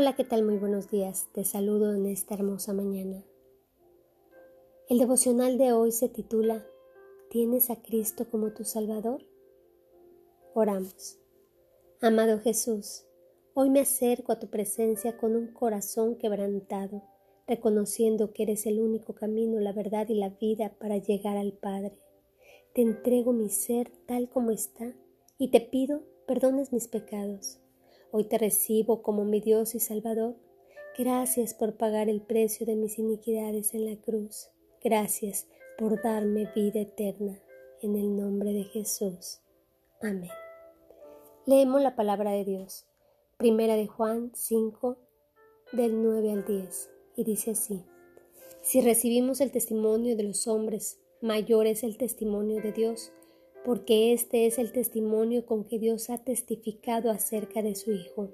Hola, ¿qué tal? Muy buenos días. Te saludo en esta hermosa mañana. El devocional de hoy se titula ¿Tienes a Cristo como tu Salvador? Oramos. Amado Jesús, hoy me acerco a tu presencia con un corazón quebrantado, reconociendo que eres el único camino, la verdad y la vida para llegar al Padre. Te entrego mi ser tal como está y te pido perdones mis pecados Hoy te recibo como mi Dios y Salvador. Gracias por pagar el precio de mis iniquidades en la cruz. Gracias por darme vida eterna. En el nombre de Jesús. Amén. Leemos la palabra de Dios. Primera de Juan 5, del 9 al 10. Y dice así. Si recibimos el testimonio de los hombres, mayor es el testimonio de Dios porque este es el testimonio con que Dios ha testificado acerca de su Hijo.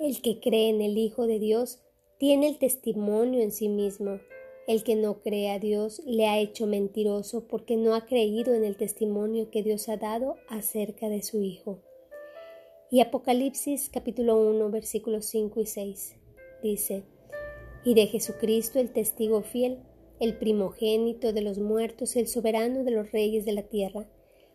El que cree en el Hijo de Dios tiene el testimonio en sí mismo. El que no cree a Dios le ha hecho mentiroso porque no ha creído en el testimonio que Dios ha dado acerca de su Hijo. Y Apocalipsis capítulo 1 versículos 5 y 6 dice, Y de Jesucristo el testigo fiel, el primogénito de los muertos, el soberano de los reyes de la tierra,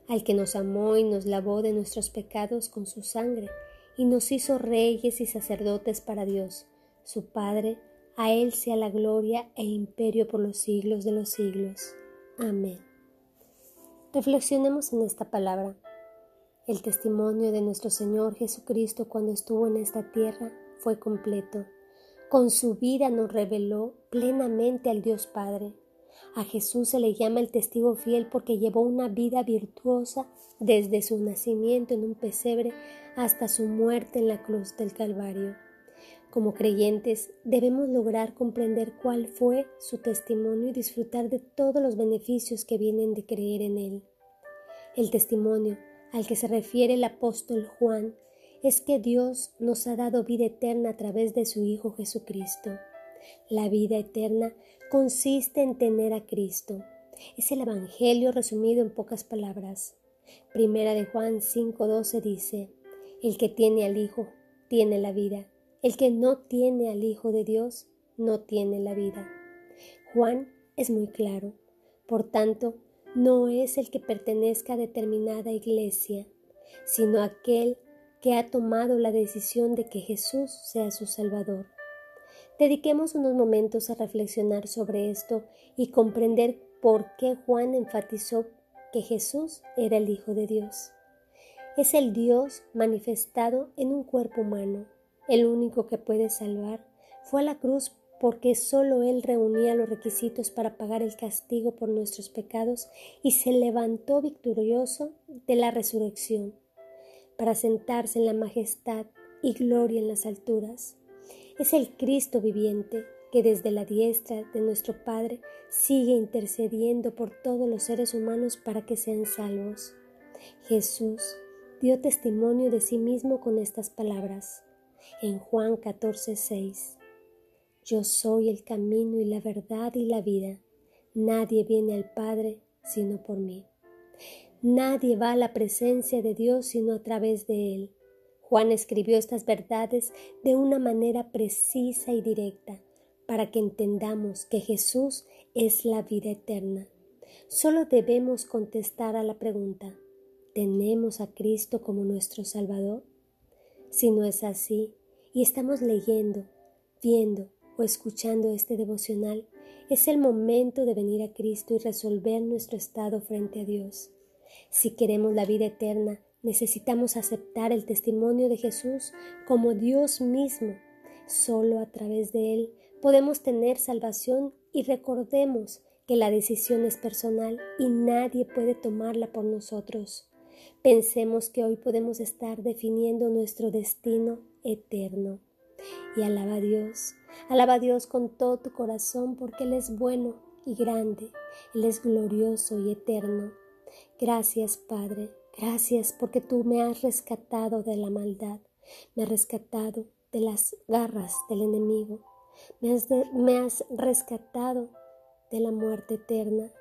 al que nos amó y nos lavó de nuestros pecados con su sangre, y nos hizo reyes y sacerdotes para Dios, su Padre, a Él sea la gloria e imperio por los siglos de los siglos. Amén. Reflexionemos en esta palabra. El testimonio de nuestro Señor Jesucristo cuando estuvo en esta tierra fue completo. Con su vida nos reveló plenamente al Dios Padre. A Jesús se le llama el testigo fiel porque llevó una vida virtuosa desde su nacimiento en un pesebre hasta su muerte en la cruz del Calvario. Como creyentes debemos lograr comprender cuál fue su testimonio y disfrutar de todos los beneficios que vienen de creer en él. El testimonio al que se refiere el apóstol Juan es que Dios nos ha dado vida eterna a través de su Hijo Jesucristo. La vida eterna consiste en tener a Cristo. Es el Evangelio resumido en pocas palabras. Primera de Juan 5:12 dice, El que tiene al Hijo tiene la vida. El que no tiene al Hijo de Dios no tiene la vida. Juan es muy claro. Por tanto, no es el que pertenezca a determinada iglesia, sino aquel que ha tomado la decisión de que Jesús sea su Salvador. Dediquemos unos momentos a reflexionar sobre esto y comprender por qué Juan enfatizó que Jesús era el Hijo de Dios. Es el Dios manifestado en un cuerpo humano. El único que puede salvar fue a la cruz porque sólo Él reunía los requisitos para pagar el castigo por nuestros pecados y se levantó victorioso de la resurrección, para sentarse en la majestad y gloria en las alturas es el Cristo viviente que desde la diestra de nuestro Padre sigue intercediendo por todos los seres humanos para que sean salvos. Jesús dio testimonio de sí mismo con estas palabras en Juan 14, 6. Yo soy el camino y la verdad y la vida. Nadie viene al Padre sino por mí. Nadie va a la presencia de Dios sino a través de Él. Juan escribió estas verdades de una manera precisa y directa para que entendamos que Jesús es la vida eterna. Solo debemos contestar a la pregunta, ¿tenemos a Cristo como nuestro Salvador? Si no es así, y estamos leyendo, viendo o escuchando este devocional, es el momento de venir a Cristo y resolver nuestro estado frente a Dios. Si queremos la vida eterna, Necesitamos aceptar el testimonio de Jesús como Dios mismo. Solo a través de Él podemos tener salvación y recordemos que la decisión es personal y nadie puede tomarla por nosotros. Pensemos que hoy podemos estar definiendo nuestro destino eterno. Y alaba a Dios, alaba a Dios con todo tu corazón porque Él es bueno y grande, Él es glorioso y eterno. Gracias, Padre, Gracias porque tú me has rescatado de la maldad, me has rescatado de las garras del enemigo, me has, rescatado de la muerte eterna.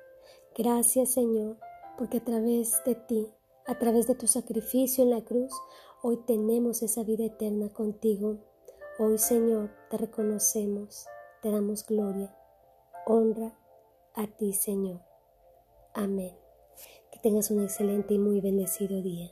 Gracias Señor, porque a través de ti, a través de tu sacrificio en la cruz, hoy tenemos esa vida eterna contigo. Hoy, Señor, te reconocemos, te damos gloria, honra a ti, Señor. Amén. Que tengas un excelente y muy bendecido día.